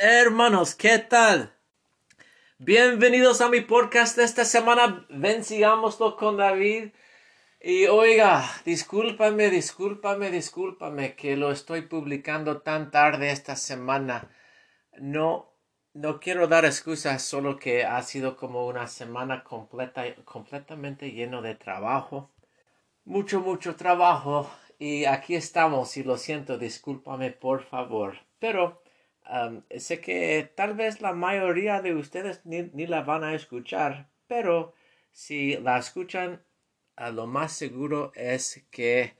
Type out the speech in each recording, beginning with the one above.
Hermanos, ¿qué tal? Bienvenidos a mi podcast esta semana. Ven, sigámoslo con David. Y oiga, discúlpame, discúlpame, discúlpame que lo estoy publicando tan tarde esta semana. No, no quiero dar excusas, solo que ha sido como una semana completa, completamente lleno de trabajo. Mucho, mucho trabajo. Y aquí estamos, y lo siento, discúlpame por favor. Pero sé que tal vez la mayoría de ustedes ni, la van a escuchar, pero si la escuchan, lo más seguro es que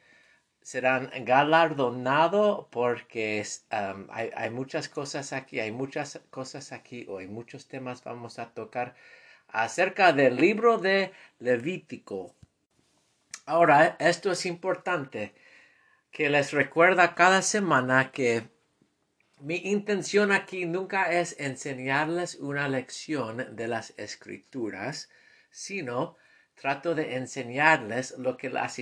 serán galardonados porque hay, hay, muchas cosas aquí, hay muchas cosas aquí, o hay muchos temas vamos a tocar acerca del libro de Levítico. Ahora, esto es importante que les recuerda cada semana que mi intención aquí nunca es enseñarles una lección de las escrituras, sino trato de enseñarles lo que las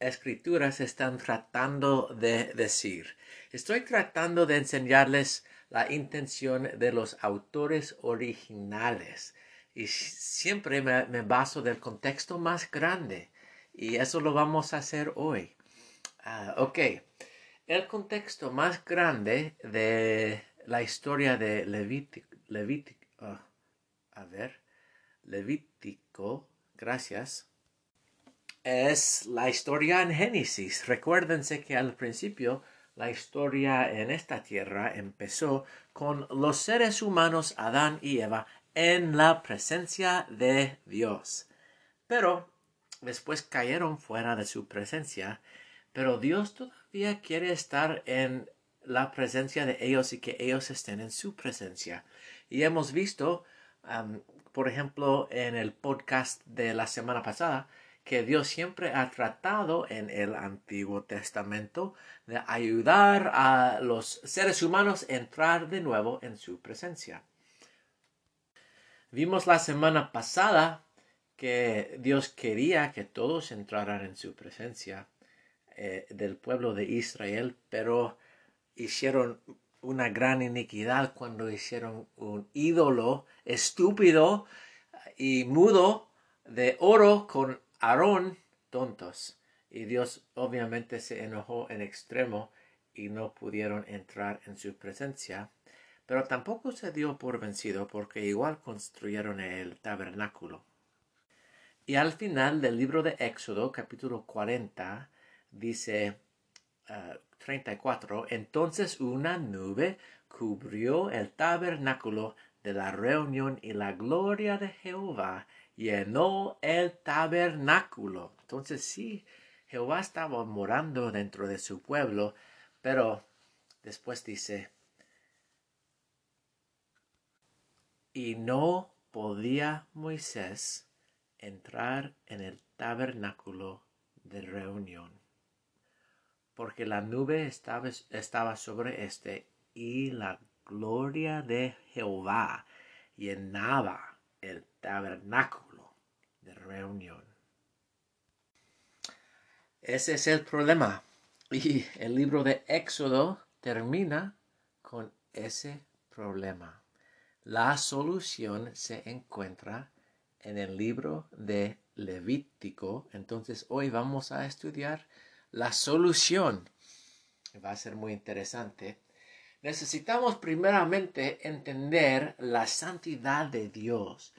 escrituras están tratando de decir. Estoy tratando de enseñarles la intención de los autores originales y siempre me, baso del contexto más grande y eso lo vamos a hacer hoy. Ah, ok. El contexto más grande de la historia de Levítico, ah, a ver, Levítico, gracias, es la historia en Génesis. Recuérdense que al principio la historia en esta tierra empezó con los seres humanos Adán y Eva en la presencia de Dios. Pero después cayeron fuera de su presencia, pero Dios quiere estar en la presencia de ellos y que ellos estén en su presencia. Y hemos visto, por ejemplo, en el podcast de la semana pasada, que Dios siempre ha tratado en el Antiguo Testamento de ayudar a los seres humanos a entrar de nuevo en su presencia. Vimos la semana pasada que Dios quería que todos entraran en su presencia eh, del pueblo de Israel, pero hicieron una gran iniquidad cuando hicieron un ídolo estúpido y mudo de oro con Aarón tontos. Y Dios obviamente se enojó en extremo y no pudieron entrar en su presencia. Pero tampoco se dio por vencido porque igual construyeron el tabernáculo. Y al final del libro de Éxodo, capítulo 40, dice 34, ah, entonces una nube cubrió el tabernáculo de la reunión y la gloria de Jehová llenó el tabernáculo. Entonces sí, Jehová estaba morando dentro de su pueblo, pero después dice, y no podía Moisés entrar en el tabernáculo de reunión porque la nube estaba, estaba sobre éste y la gloria de Jehová llenaba el tabernáculo de reunión. Ese es el problema. Y el libro de Éxodo termina con ese problema. La solución se encuentra en el libro de Levítico. Entonces hoy vamos a estudiar la solución. Va a ser muy interesante. Necesitamos primeramente entender la santidad de Dios.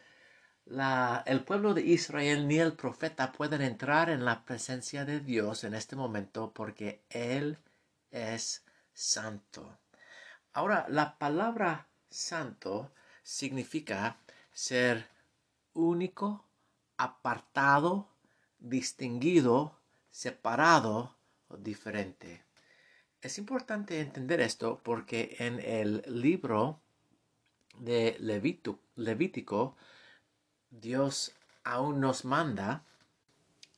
el pueblo de Israel ni el profeta pueden entrar en la presencia de Dios en este momento porque Él es santo. Ahora, la palabra santo significa ser único, apartado, distinguido, separado o diferente. Es importante entender esto porque en el libro de Levítico, Dios aún nos manda,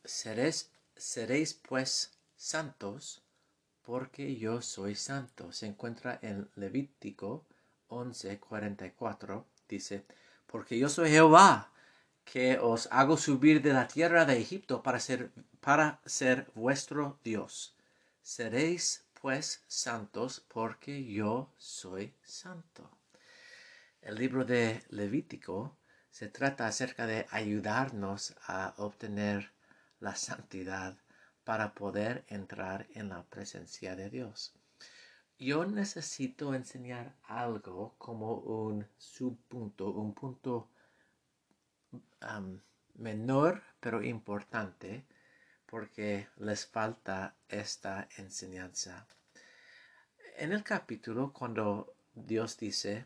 seréis, seréis pues santos porque yo soy santo. Se encuentra en Levítico 11:44. Dice, porque yo soy Jehová, que os hago subir de la tierra de Egipto para ser, para ser vuestro Dios. Seréis pues santos porque yo soy santo. El libro de Levítico se trata acerca de ayudarnos a obtener la santidad para poder entrar en la presencia de Dios. Yo necesito enseñar algo como un subpunto, un punto menor pero importante porque les falta esta enseñanza. En el capítulo cuando Dios dice,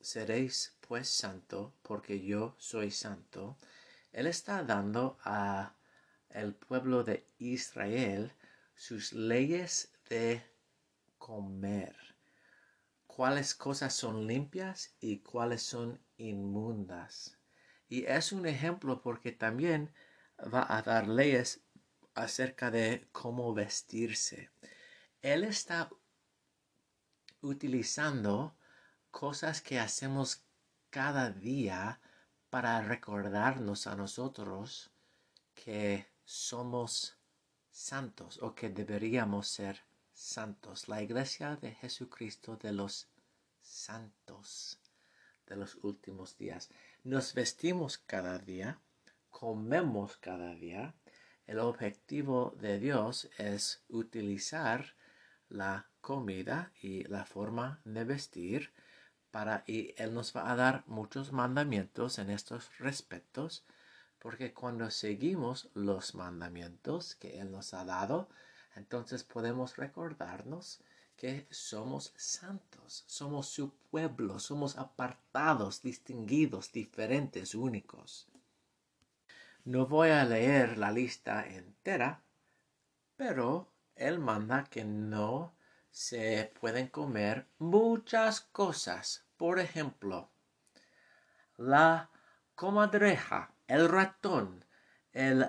seréis pues santo porque yo soy santo, Él está dando a el pueblo de Israel sus leyes de comer. Cuáles cosas son limpias y cuáles son inmundas. Y es un ejemplo porque también va a dar leyes acerca de cómo vestirse. Él está utilizando cosas que hacemos cada día para recordarnos a nosotros que somos santos o que deberíamos ser santos. La iglesia de Jesucristo de los santos de los últimos días. Nos vestimos cada día, comemos cada día. El objetivo de Dios es utilizar la comida y la forma de vestir para y él nos va a dar muchos mandamientos en estos respectos porque cuando seguimos los mandamientos que él nos ha dado entonces podemos recordarnos que somos santos, somos su pueblo, somos apartados, distinguidos, diferentes, únicos. No voy a leer la lista entera, pero él manda que no se pueden comer muchas cosas. Por ejemplo, la comadreja, el ratón, el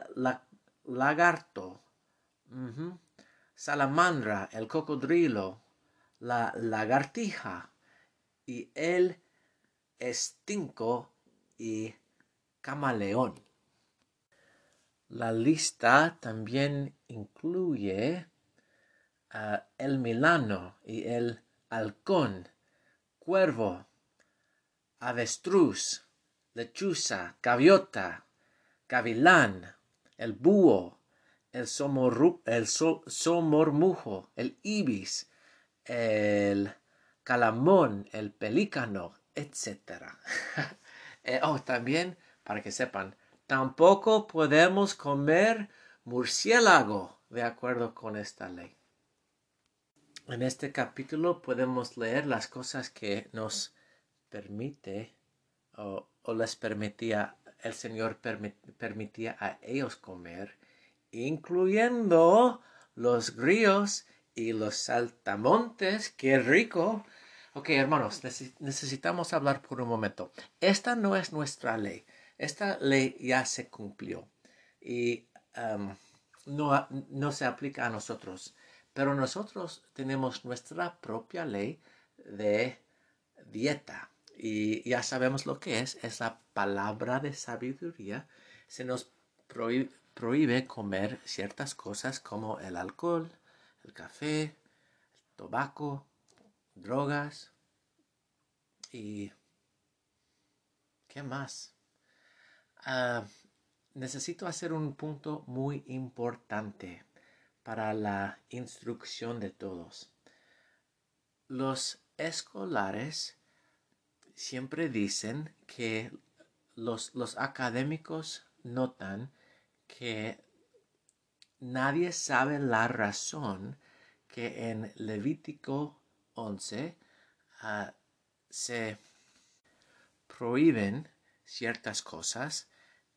lagarto, salamandra, el cocodrilo, la lagartija y el estinco y camaleón. La lista también incluye el milano y el halcón, cuervo, avestruz, lechuza, gaviota, gavilán, el búho, el, el somormujo, el ibis, el calamón, el pelícano, etc. Eh, oh, también, para que sepan, tampoco podemos comer murciélago de acuerdo con esta ley. En este capítulo podemos leer las cosas que nos permite o, les permitía, el Señor permitía a ellos comer incluyendo los grillos y los saltamontes. ¡Qué rico! Ok, hermanos, necesitamos hablar por un momento. Esta no es nuestra ley. Esta ley ya se cumplió y um, no, no se aplica a nosotros. Pero nosotros tenemos nuestra propia ley de dieta. Y ya sabemos lo que es. Es la palabra de sabiduría. Se nos prohíbe, prohíbe comer ciertas cosas como el alcohol, el café, el tabaco, drogas y... ¿Qué más? Ah, necesito hacer un punto muy importante para la instrucción de todos. Los escolares siempre dicen que los, los académicos notan que nadie sabe la razón que en Levítico 11 ah, se prohíben ciertas cosas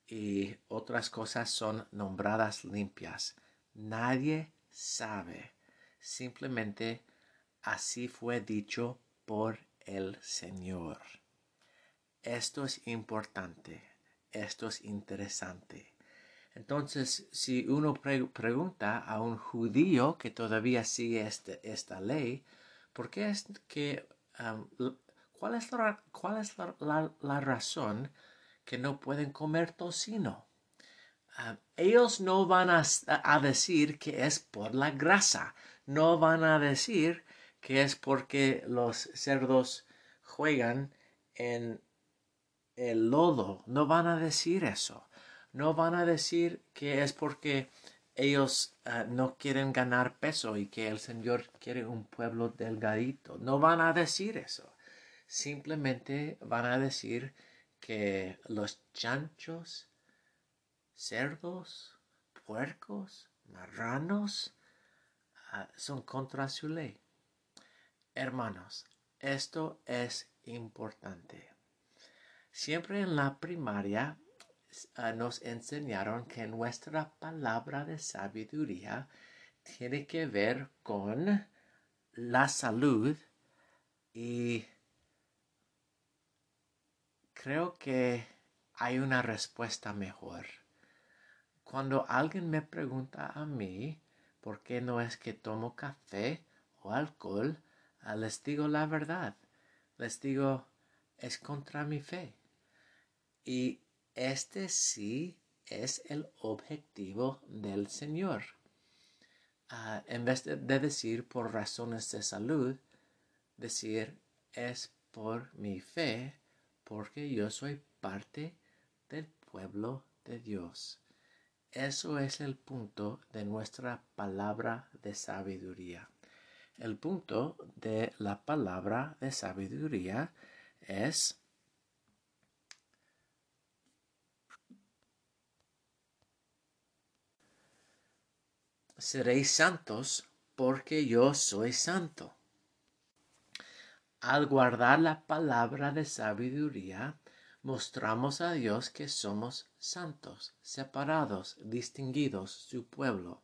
y otras cosas son nombradas limpias. Nadie sabe. Simplemente así fue dicho por el Señor. Esto es importante. Esto es interesante. Entonces, si uno pregunta a un judío que todavía sigue este, esta ley, ¿por qué es que, cuál es, la, cuál es la, razón que no pueden comer tocino? ellos no van a, a decir que es por la grasa, no van a decir que es porque los cerdos juegan en el lodo, no van a decir eso. No van a decir que es porque ellos ah, no quieren ganar peso y que el Señor quiere un pueblo delgadito. No van a decir eso. Simplemente van a decir que los chanchos, cerdos, puercos, marranos ah, son contra su ley. Hermanos, esto es importante. Siempre en la primaria ah, nos enseñaron que nuestra palabra de sabiduría tiene que ver con la salud y creo que hay una respuesta mejor. Cuando alguien me pregunta a mí por qué no es que tomo café o alcohol, ah, les digo la verdad. Les digo, es contra mi fe. Y este sí es el objetivo del Señor. Ah, en vez de, decir por razones de salud, decir es por mi fe, porque yo soy parte del pueblo de Dios. Eso es el punto de nuestra palabra de sabiduría. El punto de la palabra de sabiduría es seréis santos porque yo soy santo. Al guardar la palabra de sabiduría, mostramos a Dios que somos santos, separados, distinguidos, su pueblo.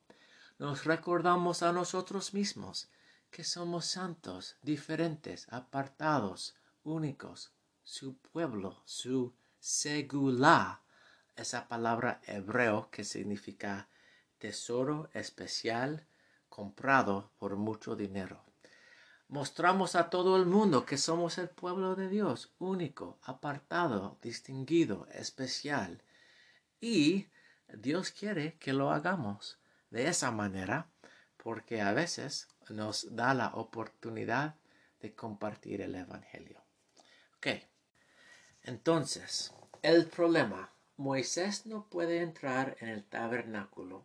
Nos recordamos a nosotros mismos que somos santos, diferentes, apartados, únicos, su pueblo, su segula, esa palabra hebreo que significa tesoro especial comprado por mucho dinero. Mostramos a todo el mundo que somos el pueblo de Dios, único, apartado, distinguido, especial. Y Dios quiere que lo hagamos de esa manera porque a veces nos da la oportunidad de compartir el Evangelio. Ok, entonces, el problema, Moisés no puede entrar en el tabernáculo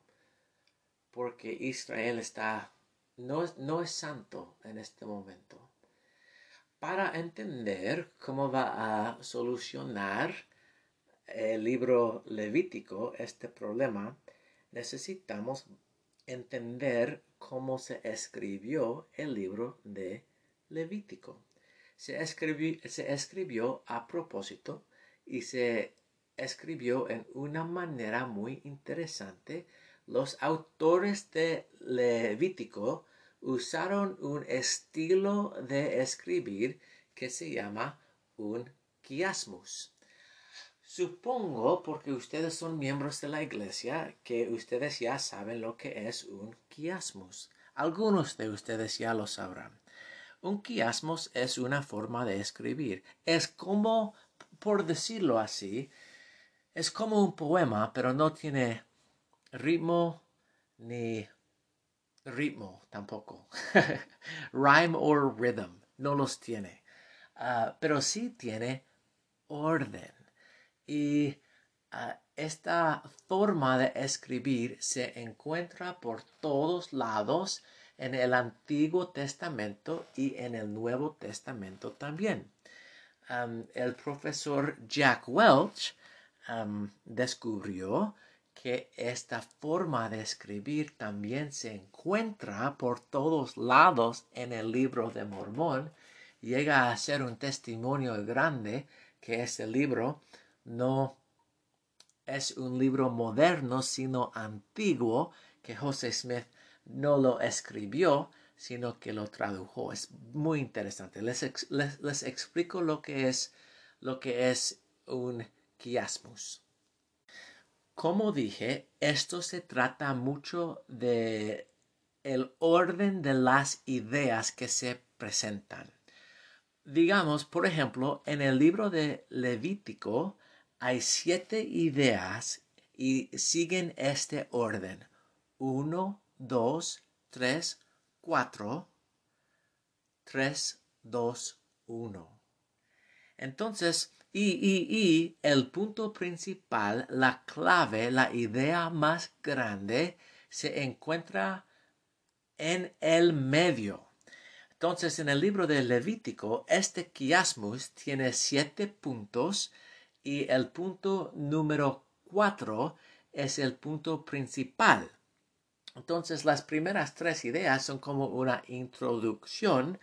porque Israel está, no, no es santo en este momento. Para entender cómo va a solucionar el libro levítico este problema, necesitamos entender cómo se escribió el libro de Levítico. Se escribió, se escribió a propósito y se escribió en una manera muy interesante los autores de Levítico usaron un estilo de escribir que se llama un quiasmus. Supongo, porque ustedes son miembros de la iglesia, que ustedes ya saben lo que es un quiasmus. Algunos de ustedes ya lo sabrán. Un quiasmus es una forma de escribir. Es como, por decirlo así, es como un poema, pero no tiene ritmo ni ritmo tampoco. Rhyme or rhythm. No los tiene. Ah, pero sí tiene orden. Y ah, esta forma de escribir se encuentra por todos lados en el Antiguo Testamento y en el Nuevo Testamento también. el profesor Jack Welch descubrió que esta forma de escribir también se encuentra por todos lados en el libro de Mormón, llega a ser un testimonio grande que este libro no es un libro moderno, sino antiguo, que José Smith no lo escribió, sino que lo tradujo. Es muy interesante. Les, les, explico lo que es, lo que es un quiasmus. Como dije, esto se trata mucho de el orden de las ideas que se presentan. Digamos, por ejemplo, en el libro de Levítico hay siete ideas y siguen este orden. Uno, dos, tres, cuatro, tres, dos, uno. Entonces, y, y, y el punto principal, la clave, la idea más grande, se encuentra en el medio. Entonces, en el libro de Levítico, este quiasmus tiene siete puntos y el punto número cuatro es el punto principal. Entonces, las primeras tres ideas son como una introducción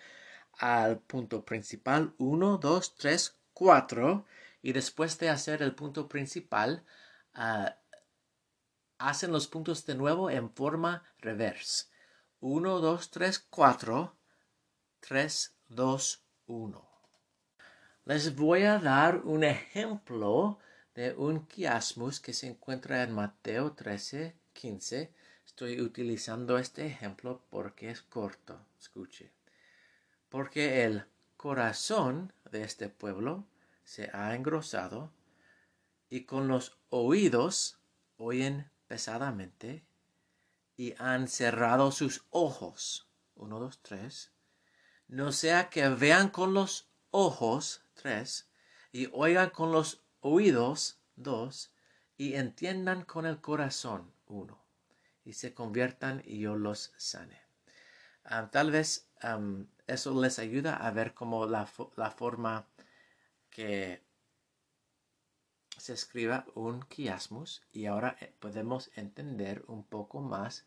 al punto principal. Uno, dos, tres, cuatro. Y después de hacer el punto principal, ah, hacen los puntos de nuevo en forma reverse. 1, 2, 3, 4, 3, 2, 1. Les voy a dar un ejemplo de un quiasmus que se encuentra en Mateo 13, 15. Estoy utilizando este ejemplo porque es corto. Escuche. Porque el corazón de este pueblo se ha engrosado y con los oídos oyen pesadamente y han cerrado sus ojos. Uno, dos, tres. No sea que vean con los ojos, tres, y oigan con los oídos, dos, y entiendan con el corazón, uno, y se conviertan y yo los sane. Ah, tal vez eso les ayuda a ver cómo la, la forma que se escriba un quiasmus y ahora eh, podemos entender un poco más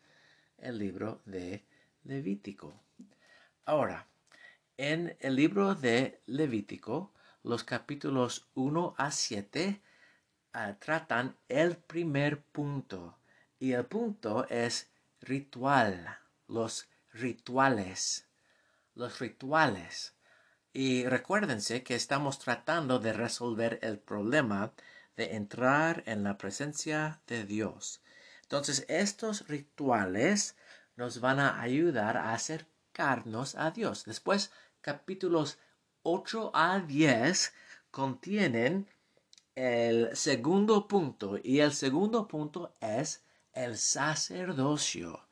el libro de Levítico. Ahora, en el libro de Levítico, los capítulos 1 a 7 ah, tratan el primer punto y el punto es ritual, los rituales, los rituales. Y recuérdense que estamos tratando de resolver el problema de entrar en la presencia de Dios. Entonces, estos rituales nos van a ayudar a acercarnos a Dios. Después, capítulos 8 a 10 contienen el segundo punto y el segundo punto es el sacerdocio.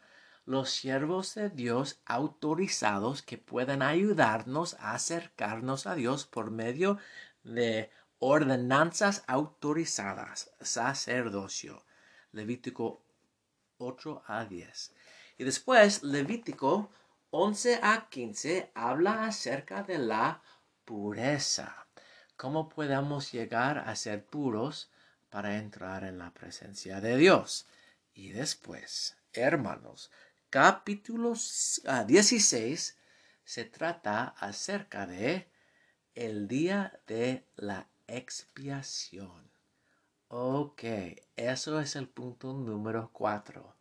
Los siervos de Dios autorizados que pueden ayudarnos a acercarnos a Dios por medio de ordenanzas autorizadas, sacerdocio. Levítico 8 a 10. Y después Levítico 11 a 15 habla acerca de la pureza. ¿Cómo podemos llegar a ser puros para entrar en la presencia de Dios? Y después, hermanos, capítulo 16 se trata acerca de el día de la expiación. Ok, eso es el punto número cuatro.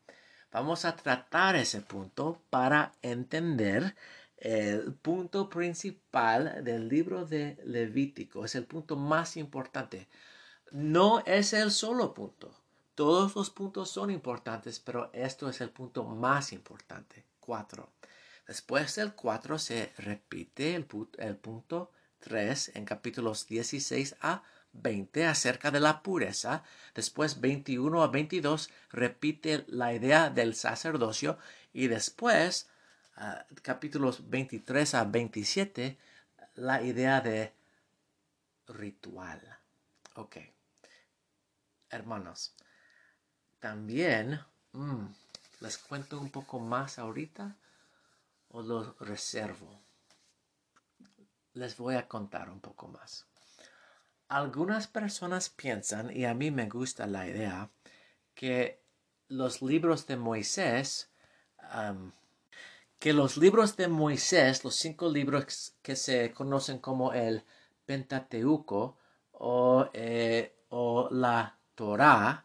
Vamos a tratar ese punto para entender el punto principal del libro de Levítico. Es el punto más importante. No es el solo punto. Todos los puntos son importantes, pero esto es el punto más importante. Cuatro. Después del cuatro se repite el, el punto 3 en capítulos 16 a 20 acerca de la pureza. Después 21 a 22 repite la idea del sacerdocio. Y después ah, capítulos 23 a 27 la idea de ritual. Ok. Hermanos, también mm, les cuento un poco más ahorita o lo reservo les voy a contar un poco más. Algunas personas piensan, y a mí me gusta la idea, que los libros de Moisés, que los libros de Moisés, los cinco libros que se conocen como el Pentateuco o, eh, o la Torah,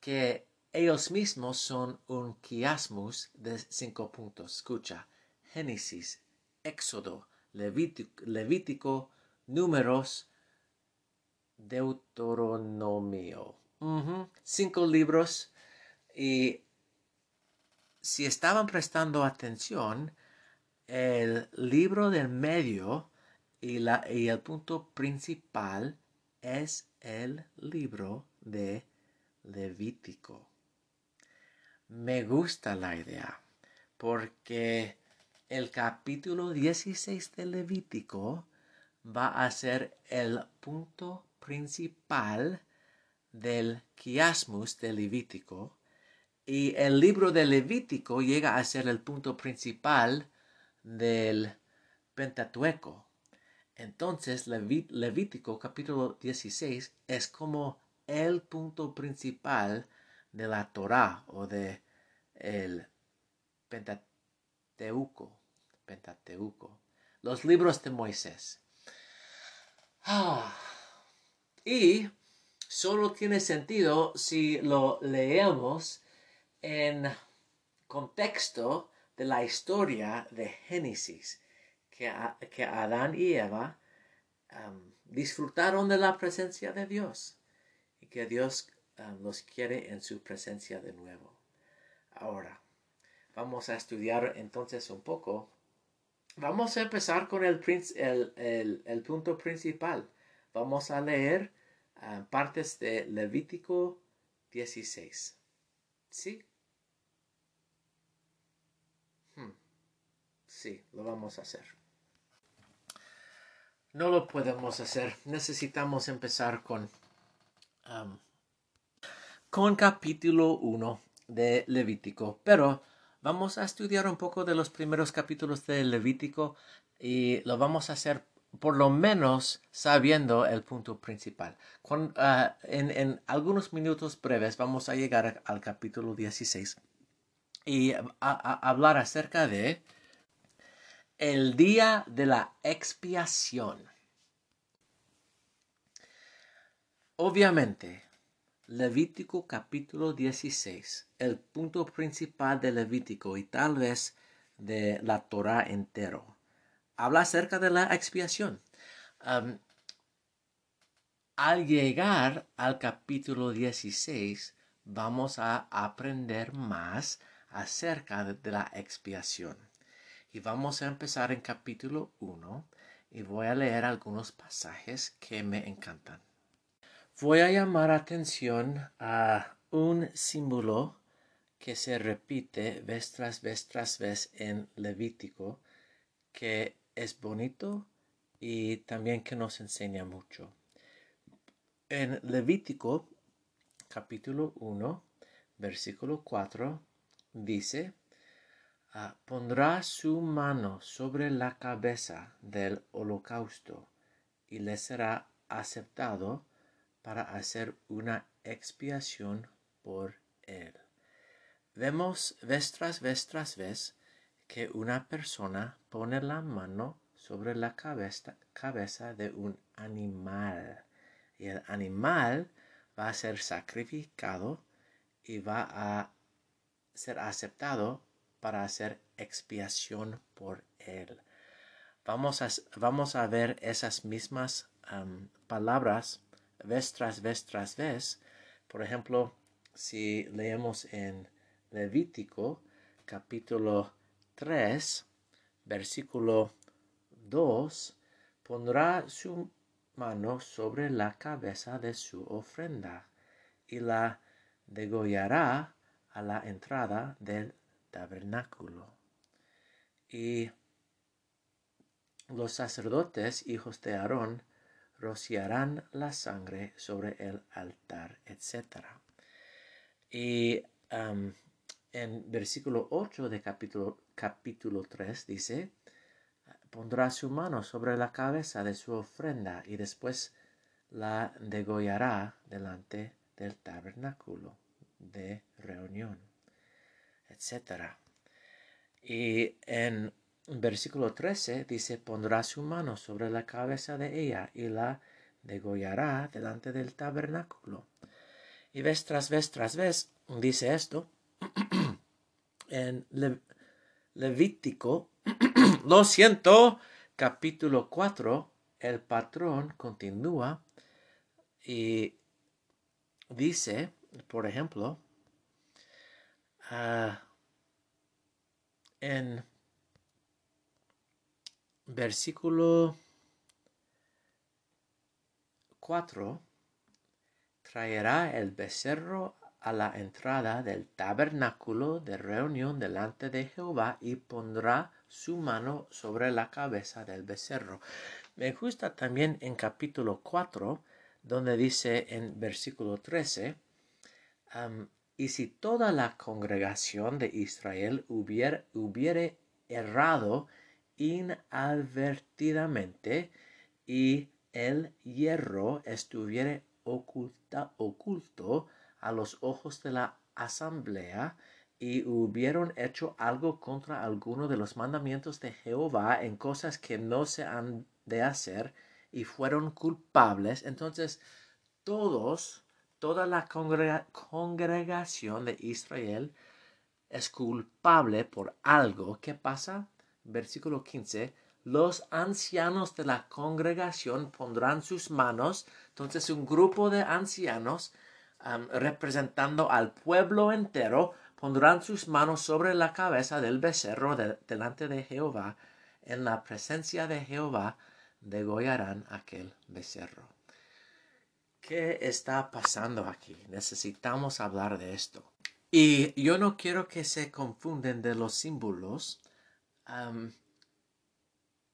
que ellos mismos son un quiasmus de cinco puntos. Escucha, Génesis, Éxodo, Levítico, Números, Deuteronomio. Cinco libros y si estaban prestando atención, el libro del medio y el punto principal es el libro de Levítico. Me gusta la idea porque el capítulo 16 de Levítico va a ser el punto principal del quiasmus de Levítico y el libro de Levítico llega a ser el punto principal del Pentateuco. Entonces Levítico capítulo 16 es como el punto principal de la Torah o de el Pentateuco. Pentateuco. Los libros de Moisés. Ah. Y solo tiene sentido si lo leemos en contexto de la historia de Génesis, que, que Adán y Eva disfrutaron de la presencia de Dios y que Dios los quiere en su presencia de nuevo. Ahora, vamos a estudiar entonces un poco. Vamos a empezar con el, el, punto principal. Vamos a leer uh, partes de Levítico 16. ¿Sí? Hmm. Sí, lo vamos a hacer. No lo podemos hacer. Necesitamos empezar con, con capítulo 1 de Levítico. Pero vamos a estudiar un poco de los primeros capítulos de Levítico y lo vamos a hacer por lo menos sabiendo el punto principal. Ah, en, algunos minutos breves vamos a llegar al capítulo 16 y a, hablar acerca de el día de la expiación. Obviamente, Levítico capítulo 16, el punto principal de Levítico y tal vez de la Torah entero habla acerca de la expiación. al llegar al capítulo 16, vamos a aprender más acerca de, la expiación. Y vamos a empezar en capítulo 1 y voy a leer algunos pasajes que me encantan. Voy a llamar atención a un símbolo que se repite vez tras vez tras vez en Levítico, que es bonito y también que nos enseña mucho. En Levítico capítulo 1, versículo 4, dice, ah, pondrá su mano sobre la cabeza del holocausto y le será aceptado para hacer una expiación por él. Vemos vez tras vez tras vez que una persona pone la mano sobre la cabeza, cabeza de un animal y el animal va a ser sacrificado y va a ser aceptado para hacer expiación por él. Vamos a, vamos a ver esas mismas palabras vez tras vez tras vez. Por ejemplo, si leemos en Levítico capítulo 3, versículo 2, pondrá su mano sobre la cabeza de su ofrenda y la degollará a la entrada del tabernáculo. Y los sacerdotes, hijos de Aarón, rociarán la sangre sobre el altar, etc. Y en versículo 8 de capítulo, capítulo 3 dice, pondrá su mano sobre la cabeza de su ofrenda y después la degollará delante del tabernáculo de reunión, etc. Y en versículo 13 dice, pondrá su mano sobre la cabeza de ella y la degollará delante del tabernáculo. Y vez tras vez tras vez dice esto, en Levítico, lo siento, capítulo 4, el patrón continúa y dice, por ejemplo, ah, en versículo 4, traerá el becerro a la entrada del tabernáculo de reunión delante de Jehová y pondrá su mano sobre la cabeza del becerro. Me gusta también en capítulo 4, donde dice en versículo 13, y si toda la congregación de Israel hubiere, hubiere errado inadvertidamente y el hierro estuviere oculta, oculto a los ojos de la asamblea y hubieron hecho algo contra alguno de los mandamientos de Jehová en cosas que no se han de hacer y fueron culpables, entonces todos, toda la congregación de Israel es culpable por algo. ¿Qué pasa? Versículo 15. Los ancianos de la congregación pondrán sus manos. Entonces un grupo de ancianos representando al pueblo entero pondrán sus manos sobre la cabeza del becerro delante de Jehová. En la presencia de Jehová degollarán aquel becerro. ¿Qué está pasando aquí? Necesitamos hablar de esto. Y yo no quiero que se confunden de los símbolos.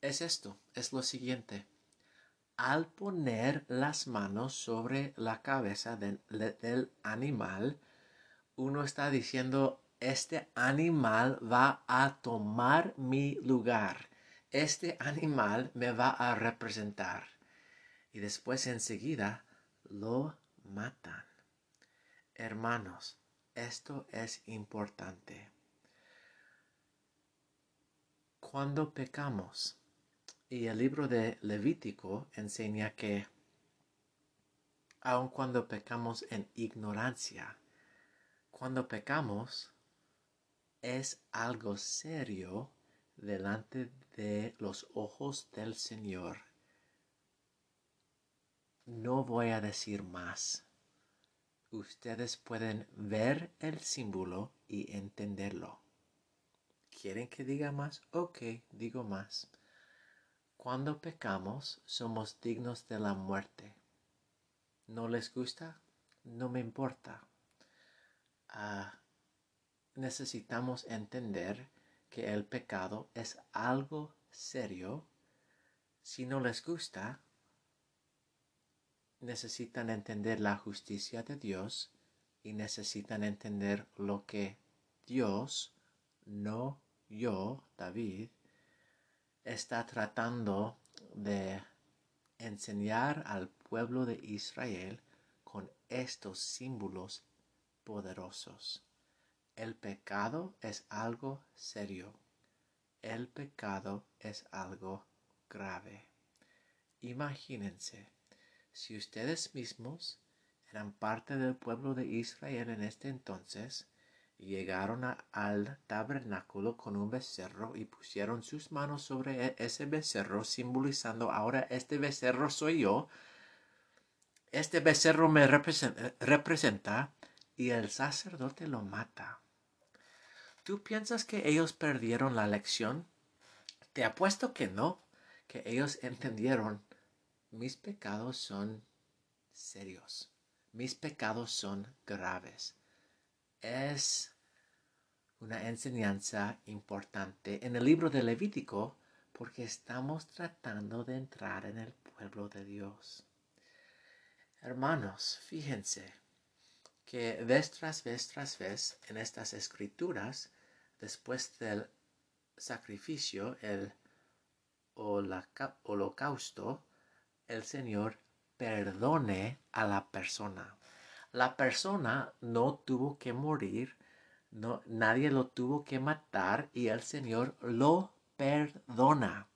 Es esto, es lo siguiente. Al poner las manos sobre la cabeza del animal, uno está diciendo, este animal va a tomar mi lugar. Este animal me va a representar. Y después enseguida lo matan. Hermanos, esto es importante. Cuando pecamos, y el libro de Levítico enseña que aun cuando pecamos en ignorancia, cuando pecamos es algo serio delante de los ojos del Señor. No voy a decir más. Ustedes pueden ver el símbolo y entenderlo. ¿Quieren que diga más? Ok, digo más. Cuando pecamos somos dignos de la muerte. ¿No les gusta? No me importa. Ah, necesitamos entender que el pecado es algo serio. Si no les gusta, necesitan entender la justicia de Dios y necesitan entender lo que Dios, no yo, David, está tratando de enseñar al pueblo de Israel con estos símbolos poderosos. El pecado es algo serio. El pecado es algo grave. Imagínense, si ustedes mismos eran parte del pueblo de Israel en este entonces, llegaron al tabernáculo con un becerro y pusieron sus manos sobre e, ese becerro, simbolizando ahora este becerro soy yo, este becerro me representa y el sacerdote lo mata. ¿Tú piensas que ellos perdieron la lección? Te apuesto que no, que ellos entendieron, mis pecados son serios, mis pecados son graves. Es una enseñanza importante en el libro de Levítico porque estamos tratando de entrar en el pueblo de Dios. Hermanos, fíjense, que vez tras vez tras vez en estas escrituras, después del sacrificio, el holocausto, el Señor perdone a la persona. La persona no tuvo que morir, no, nadie lo tuvo que matar y el Señor lo perdona.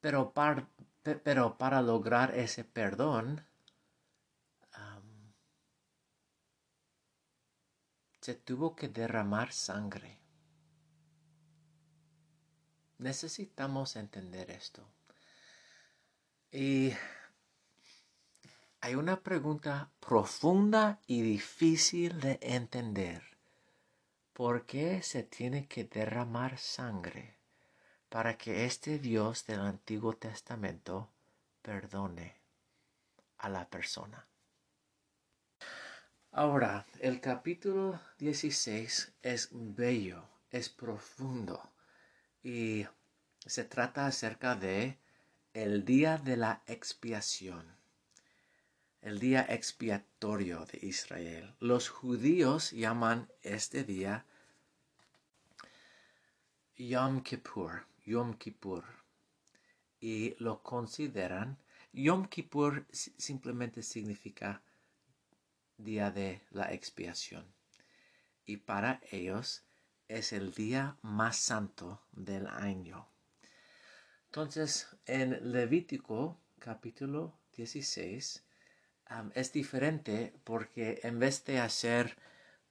Pero para, lograr ese perdón, se tuvo que derramar sangre. Necesitamos entender esto. Y hay una pregunta profunda y difícil de entender. ¿Por qué se tiene que derramar sangre para que este Dios del Antiguo Testamento perdone a la persona? Ahora, el capítulo 16 es bello, es profundo y se trata acerca de el día de la expiación, el día expiatorio de Israel. Los judíos llaman este día Yom Kippur, Yom Kippur, y lo consideran. Yom Kippur simplemente significa día de la expiación. Y para ellos es el día más santo del año. Entonces, en Levítico capítulo 16 es diferente porque en vez de hacer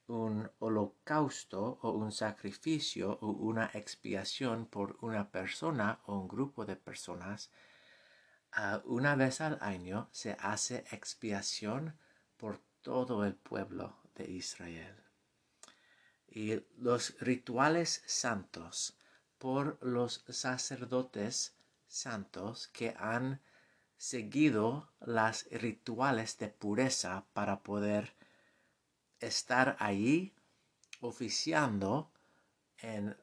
un holocausto o un sacrificio o una expiación por una persona o un grupo de personas, una vez al año se hace expiación por todo el pueblo de Israel. Y los rituales santos por los sacerdotes santos que han seguido las rituales de pureza para poder estar allí oficiando en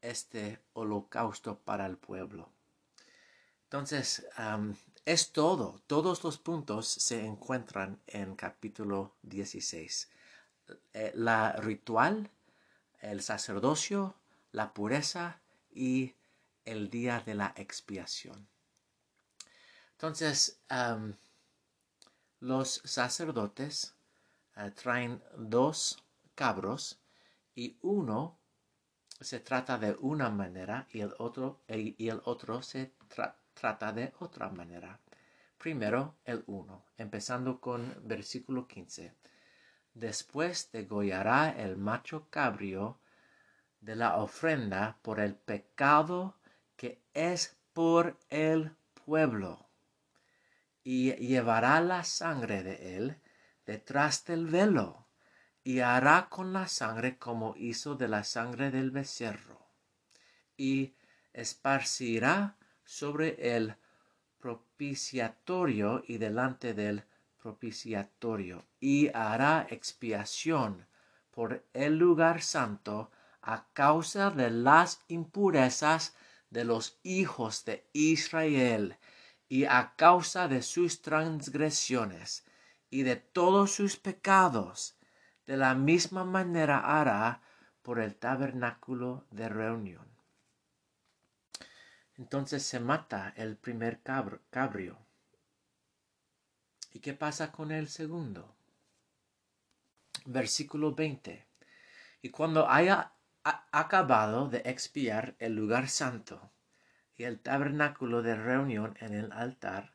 este holocausto para el pueblo. Entonces, es todo. Todos los puntos se encuentran en capítulo 16. Eh, la ritual, el sacerdocio, la pureza y el día de la expiación. Entonces, los sacerdotes eh, traen dos cabros y uno se trata de una manera y el otro, otro se trata de otra manera. Primero el uno, empezando con versículo 15. Después degollará el macho cabrio de la ofrenda por el pecado que es por el pueblo, y llevará la sangre de él detrás del velo, y hará con la sangre como hizo de la sangre del becerro, y esparcirá sobre el propiciatorio y delante del propiciatorio, y hará expiación por el lugar santo a causa de las impurezas de los hijos de Israel y a causa de sus transgresiones y de todos sus pecados, de la misma manera hará por el tabernáculo de reunión. Entonces se mata el primer cabrio. ¿Y qué pasa con el segundo? Versículo 20. Y cuando haya acabado de expiar el lugar santo y el tabernáculo de reunión en el altar,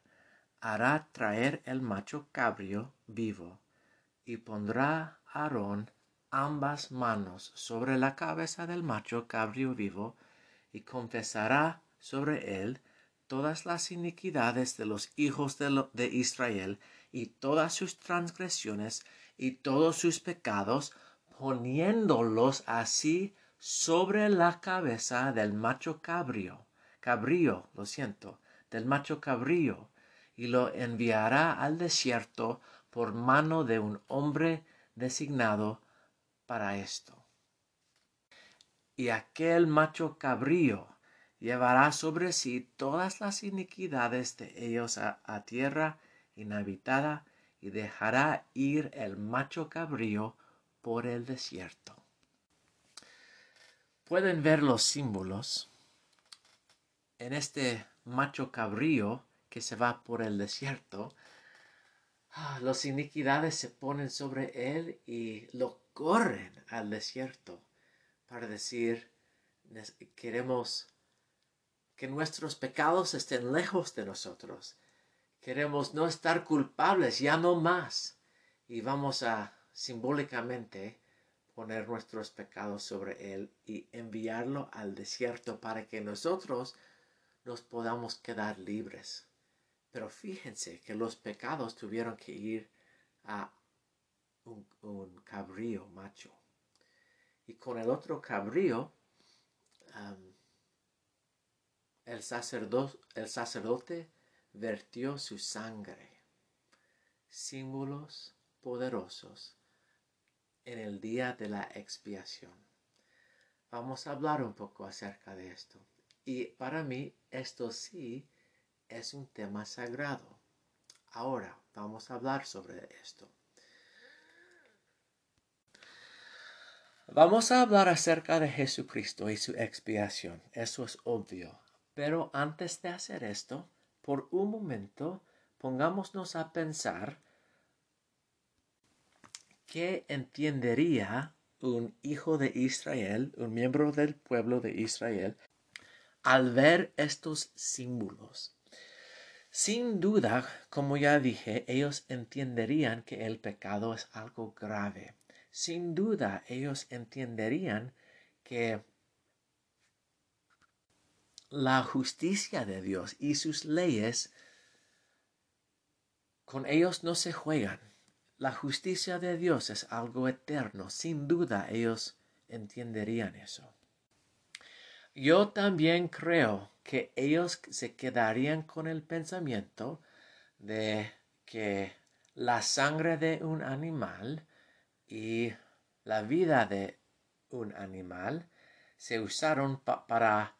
hará traer el macho cabrio vivo y pondrá Aarón ambas manos sobre la cabeza del macho cabrio vivo y confesará sobre él todas las iniquidades de los hijos de, de Israel y todas sus transgresiones y todos sus pecados, poniéndolos así sobre la cabeza del macho cabrio, cabrío, lo siento, del macho cabrío, y lo enviará al desierto por mano de un hombre designado para esto. Y aquel macho cabrío llevará sobre sí todas las iniquidades de ellos a, a tierra inhabitada y dejará ir el macho cabrío por el desierto pueden ver los símbolos en este macho cabrío que se va por el desierto. Ah, las iniquidades se ponen sobre él y lo corren al desierto para decir, queremos que nuestros pecados estén lejos de nosotros. Queremos no estar culpables, ya no más. Y vamos a simbólicamente poner nuestros pecados sobre Él y enviarlo al desierto para que nosotros nos podamos quedar libres. Pero fíjense que los pecados tuvieron que ir a un, cabrío macho. Y con el otro cabrío, el, el sacerdote vertió su sangre. Símbolos poderosos en el día de la expiación. Vamos a hablar un poco acerca de esto. Y para mí esto sí es un tema sagrado. Ahora vamos a hablar sobre esto. Vamos a hablar acerca de Jesucristo y su expiación. Eso es obvio. Pero antes de hacer esto, por un momento, pongámonos a pensar qué entendería un hijo de Israel, un miembro del pueblo de Israel, al ver estos símbolos. Sin duda, como ya dije, ellos entenderían que el pecado es algo grave. Sin duda, ellos entenderían que la justicia de Dios y sus leyes, con ellos no se juegan. La justicia de Dios es algo eterno. Sin duda, ellos entenderían eso. Yo también creo que ellos se quedarían con el pensamiento de que la sangre de un animal y la vida de un animal se usaron para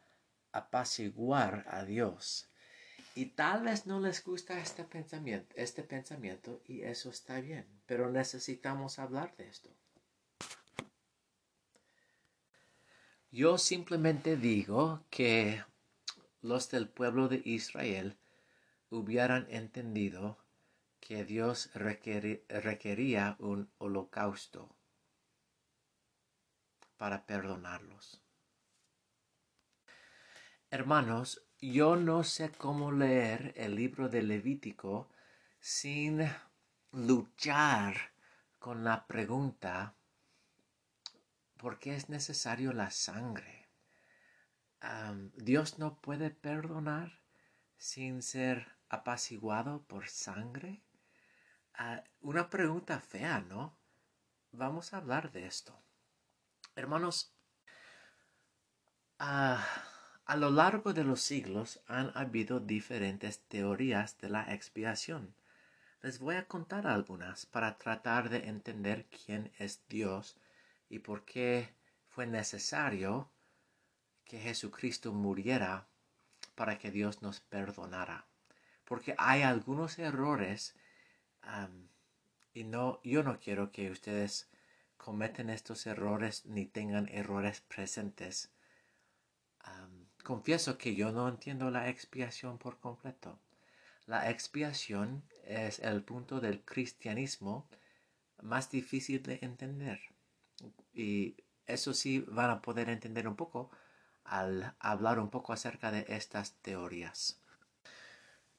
apaciguar a Dios. Y tal vez no les gusta este pensamiento, este pensamiento y eso está bien, pero necesitamos hablar de esto. Yo simplemente digo que los del pueblo de Israel hubieran entendido que Dios requería un holocausto para perdonarlos. Hermanos, yo no sé cómo leer el libro de Levítico sin luchar con la pregunta ¿por qué es necesario la sangre? Dios no puede perdonar sin ser apaciguado por sangre. Ah, una pregunta fea, ¿no? Vamos a hablar de esto. Hermanos, ah, a lo largo de los siglos han habido diferentes teorías de la expiación. Les voy a contar algunas para tratar de entender quién es Dios y por qué fue necesario que Jesucristo muriera para que Dios nos perdonara. Porque hay algunos errores y no, yo no quiero que ustedes cometen estos errores ni tengan errores presentes. confieso que yo no entiendo la expiación por completo. La expiación es el punto del cristianismo más difícil de entender. Y eso sí van a poder entender un poco al hablar un poco acerca de estas teorías.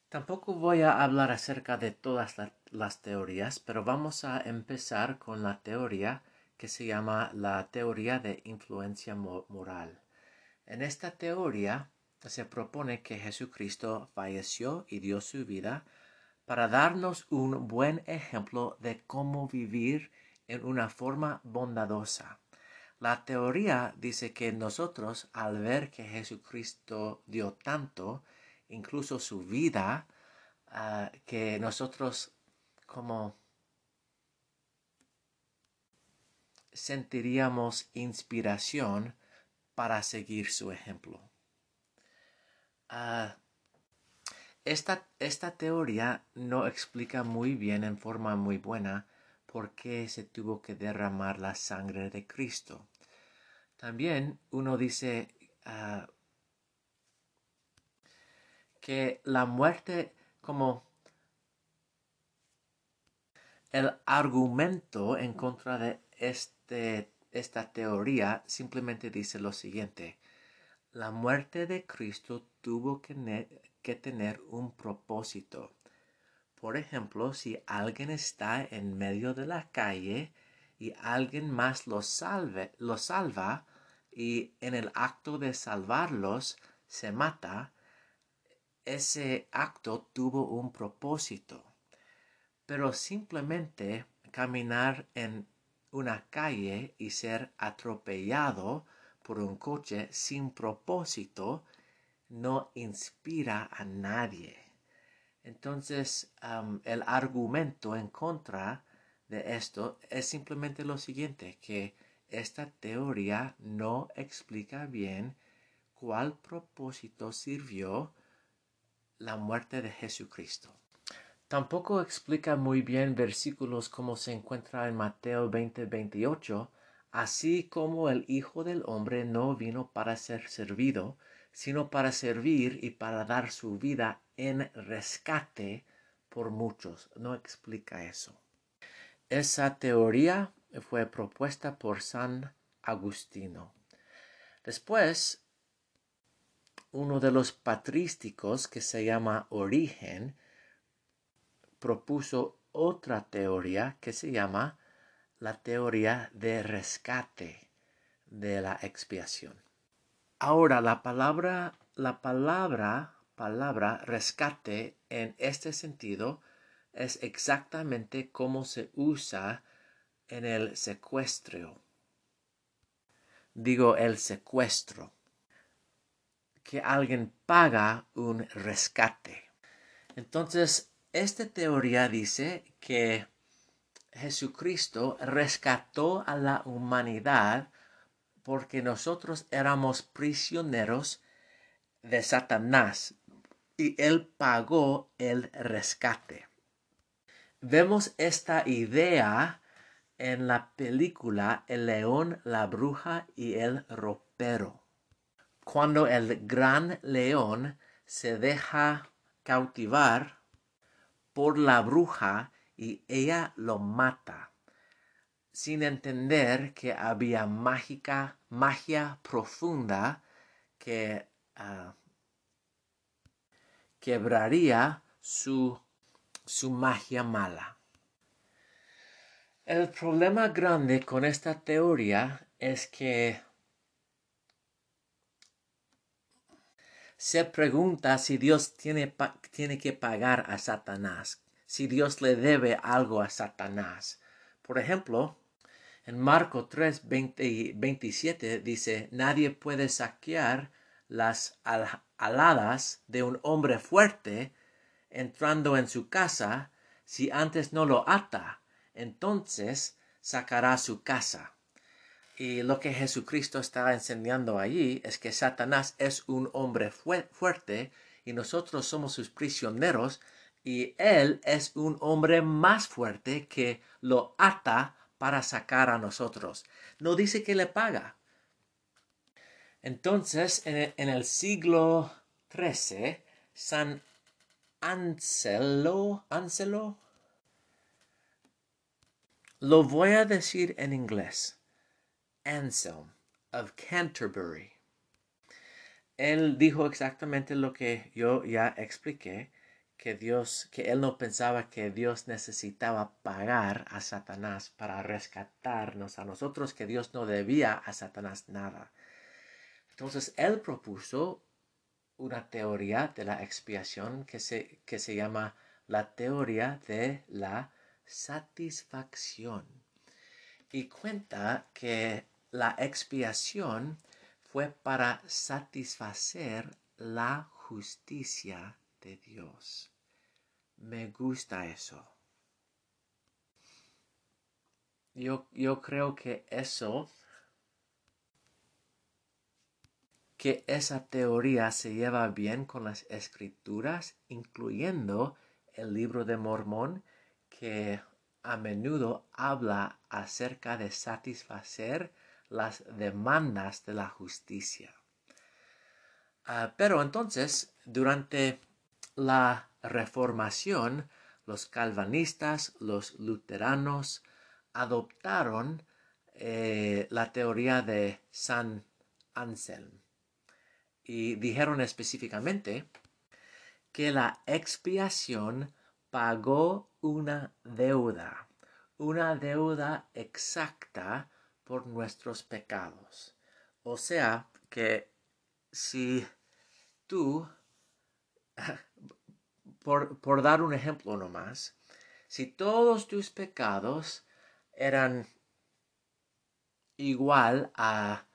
Tampoco voy a hablar acerca de todas las teorías, pero vamos a empezar con la teoría que se llama la teoría de influencia moral. En esta teoría se propone que Jesucristo falleció y dio su vida para darnos un buen ejemplo de cómo vivir en una forma bondadosa. La teoría dice que nosotros, al ver que Jesucristo dio tanto, incluso su vida, ah, que nosotros como sentiríamos inspiración para seguir su ejemplo. Ah, esta, esta teoría no explica muy bien en forma muy buena por qué se tuvo que derramar la sangre de Cristo. También uno dice ah, que la muerte como el argumento en contra de este, esta teoría simplemente dice lo siguiente. La muerte de Cristo tuvo que, que tener un propósito. Por ejemplo, si alguien está en medio de la calle y alguien más lo, salve, lo salva, y en el acto de salvarlos se mata, ese acto tuvo un propósito. Pero simplemente caminar en una calle y ser atropellado por un coche sin propósito no inspira a nadie. Entonces, el argumento en contra de esto es simplemente lo siguiente, que esta teoría no explica bien cuál propósito sirvió la muerte de Jesucristo. Tampoco explica muy bien versículos como se encuentra en Mateo 20, 28, así como el Hijo del Hombre no vino para ser servido, sino para servir y para dar su vida en rescate por muchos. No explica eso. Esa teoría fue propuesta por San Agustino. Después, uno de los patrísticos que se llama Origen propuso otra teoría que se llama la teoría de rescate de la expiación. Ahora la palabra la palabra palabra rescate en este sentido es exactamente como se usa en el secuestro. Digo el secuestro. Que alguien paga un rescate. Entonces, esta teoría dice que Jesucristo rescató a la humanidad porque nosotros éramos prisioneros de Satanás y él pagó el rescate. Vemos esta idea en la película El león, la bruja y el ropero. Cuando el gran león se deja cautivar por la bruja y ella lo mata, sin entender que había mágica, magia profunda que ah, quebraría su, su magia mala. El problema grande con esta teoría es que se pregunta si Dios tiene, tiene que pagar a Satanás, si Dios le debe algo a Satanás. Por ejemplo, en Marco 3, 27 dice, nadie puede saquear las aladas de un hombre fuerte entrando en su casa si antes no lo ata, entonces sacará su casa. Y lo que Jesucristo está enseñando allí es que Satanás es un hombre fuerte y nosotros somos sus prisioneros y él es un hombre más fuerte que lo ata para sacar a nosotros. No dice que le paga. Entonces, en el, siglo XIII, San Anselo, Anselo, lo voy a decir en inglés. Anselm of Canterbury. Él dijo exactamente lo que yo ya expliqué, que Dios, que él no pensaba que Dios necesitaba pagar a Satanás para rescatarnos a nosotros, que Dios no debía a Satanás nada. Entonces él propuso una teoría de la expiación que se, que se llama la teoría de la satisfacción y cuenta que la expiación fue para satisfacer la justicia de Dios. Me gusta eso. Yo, yo creo que eso, que esa teoría se lleva bien con las escrituras, incluyendo el libro de Mormón, que a menudo habla acerca de satisfacer las demandas de la justicia. Ah, pero entonces, durante la reformación, los calvinistas, los luteranos, adoptaron eh, la teoría de San Anselm y dijeron específicamente que la expiación pagó una deuda, una deuda exacta por nuestros pecados. O sea que si tú, por, por dar un ejemplo nomás, si todos tus pecados eran igual a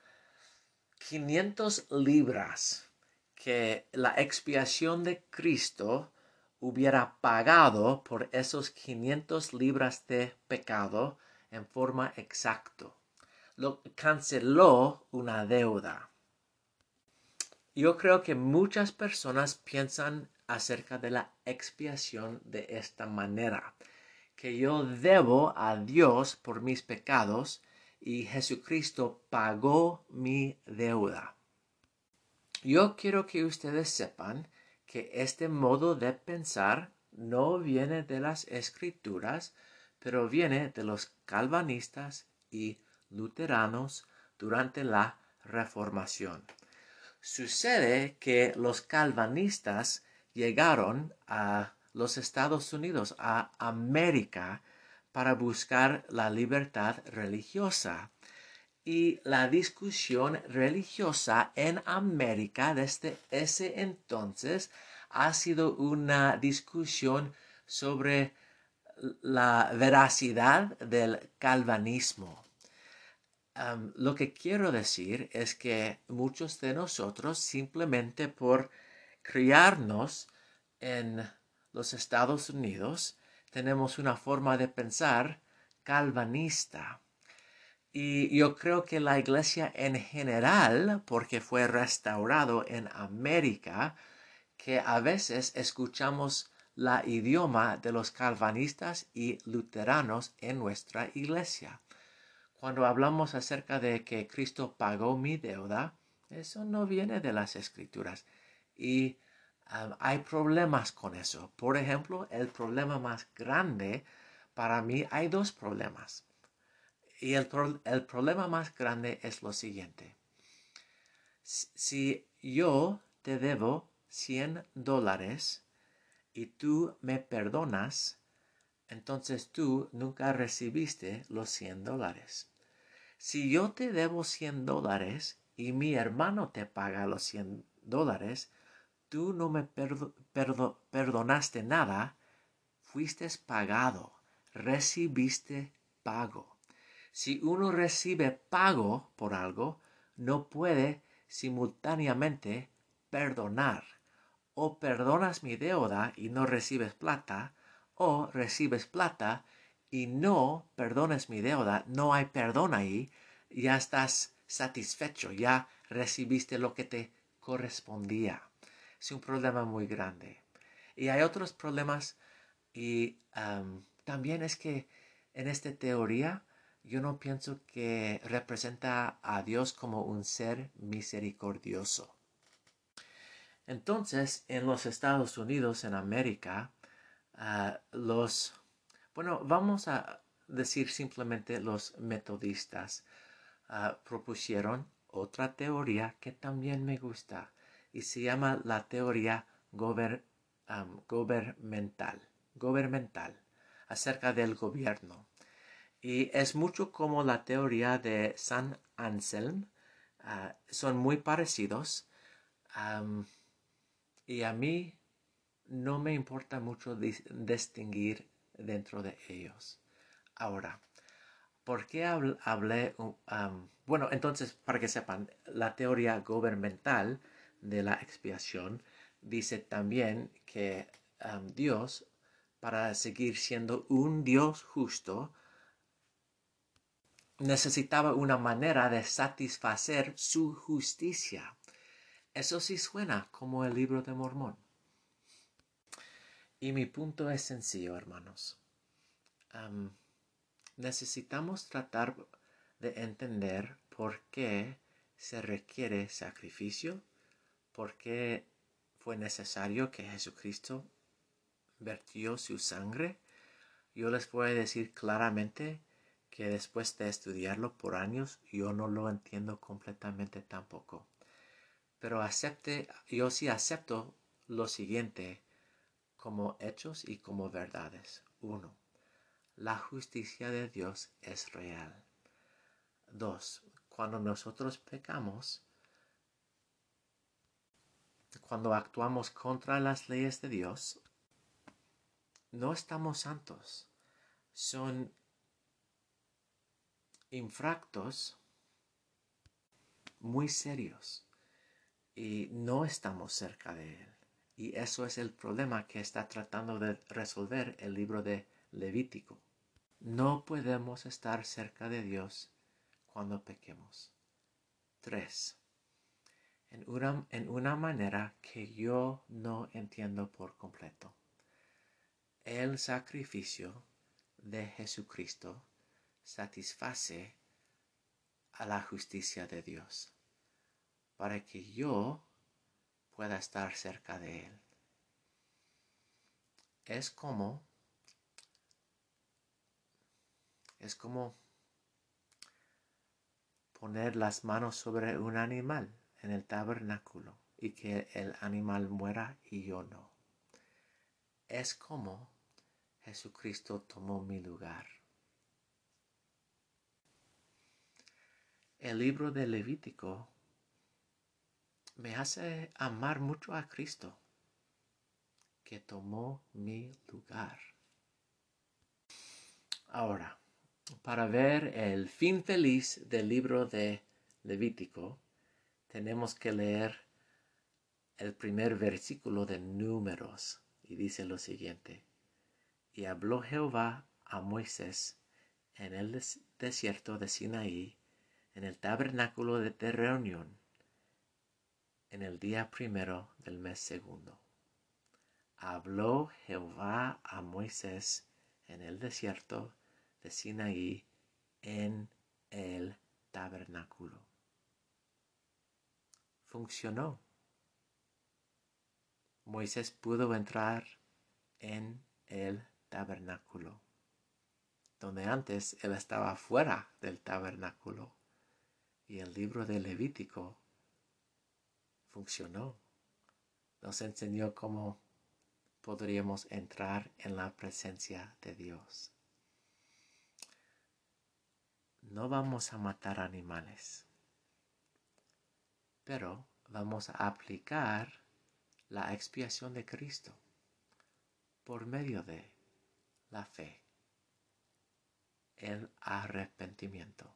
500 libras que la expiación de Cristo hubiera pagado por esos 500 libras de pecado en forma exacta lo canceló una deuda. yo creo que muchas personas piensan acerca de la expiación de esta manera, que yo debo a Dios por mis pecados y Jesucristo pagó mi deuda. Yo quiero que ustedes sepan que este modo de pensar no viene de las escrituras, pero viene de los calvanistas y luteranos durante la Reformación. Sucede que los calvanistas llegaron a los Estados Unidos, a América, para buscar la libertad religiosa. Y la discusión religiosa en América desde ese entonces ha sido una discusión sobre la veracidad del calvanismo. lo que quiero decir es que muchos de nosotros simplemente por criarnos en los Estados Unidos tenemos una forma de pensar calvanista. Y yo creo que la iglesia en general, porque fue restaurado en América, que a veces escuchamos la idioma de los calvanistas y luteranos en nuestra iglesia. Cuando hablamos acerca de que Cristo pagó mi deuda, eso no viene de las escrituras. Y hay problemas con eso. Por ejemplo, el problema más grande para mí, hay dos problemas. Y el, el problema más grande es lo siguiente. Si yo te debo 100 dólares y tú me perdonas, entonces tú nunca recibiste los 100 dólares. Si yo te debo 100 dólares y mi hermano te paga los 100 dólares, tú no me perdonaste nada, fuiste pagado, recibiste pago. Si uno recibe pago por algo, no puede simultáneamente perdonar o perdonas mi deuda y no recibes plata, o recibes plata y no perdones mi deuda, no hay perdón ahí, ya estás satisfecho, ya recibiste lo que te correspondía. Es un problema muy grande. Y hay otros problemas y también es que en esta teoría yo no pienso que representa a Dios como un ser misericordioso. Entonces, en los Estados Unidos, en América, ah, los, bueno, vamos a decir simplemente los metodistas ah, propusieron otra teoría que también me gusta y se llama la teoría gubernamental, gubernamental acerca del gobierno. Y es mucho como la teoría de San Anselm, ah, son muy parecidos. Y a mí no me importa mucho distinguir dentro de ellos. Ahora, ¿por qué hablé? bueno, entonces, para que sepan, la teoría gubernamental de la expiación dice también que Dios, para seguir siendo un Dios justo, necesitaba una manera de satisfacer su justicia. Eso sí suena como el libro de Mormón. Y mi punto es sencillo, hermanos. necesitamos tratar de entender por qué se requiere sacrificio, por qué fue necesario que Jesucristo vertió su sangre. Yo les a decir claramente que después de estudiarlo por años, yo no lo entiendo completamente tampoco. Pero acepte, yo sí acepto lo siguiente como hechos y como verdades. Uno, la justicia de Dios es real. Dos, cuando nosotros pecamos, cuando actuamos contra las leyes de Dios, no estamos santos. Son infractos muy serios y no estamos cerca de Él. Y eso es el problema que está tratando de resolver el libro de Levítico. No podemos estar cerca de Dios cuando pequemos. 3. En una, en una manera que yo no entiendo por completo. El sacrificio de Jesucristo satisface a la justicia de Dios para que yo pueda estar cerca de Él. Es como, es como poner las manos sobre un animal en el tabernáculo y que el animal muera y yo no. Es como Jesucristo tomó mi lugar. El libro de Levítico me hace amar mucho a Cristo, que tomó mi lugar. Ahora, para ver el fin feliz del libro de Levítico, tenemos que leer el primer versículo de Números y dice lo siguiente. Y habló Jehová a Moisés en el desierto de Sinaí, en el tabernáculo de reunión, en el día primero del mes segundo. Habló Jehová a Moisés en el desierto de Sinaí, en el tabernáculo. Funcionó. Moisés pudo entrar en el tabernáculo, donde antes él estaba fuera del tabernáculo. Y el libro de Levítico funcionó. Nos enseñó cómo podríamos entrar en la presencia de Dios. No vamos a matar animales, pero vamos a aplicar la expiación de Cristo por medio de la fe, el arrepentimiento.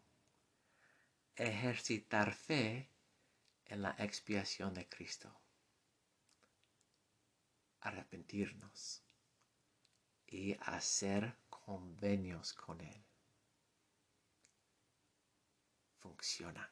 Ejercitar fe en la expiación de Cristo. Arrepentirnos y hacer convenios con Él. Funciona.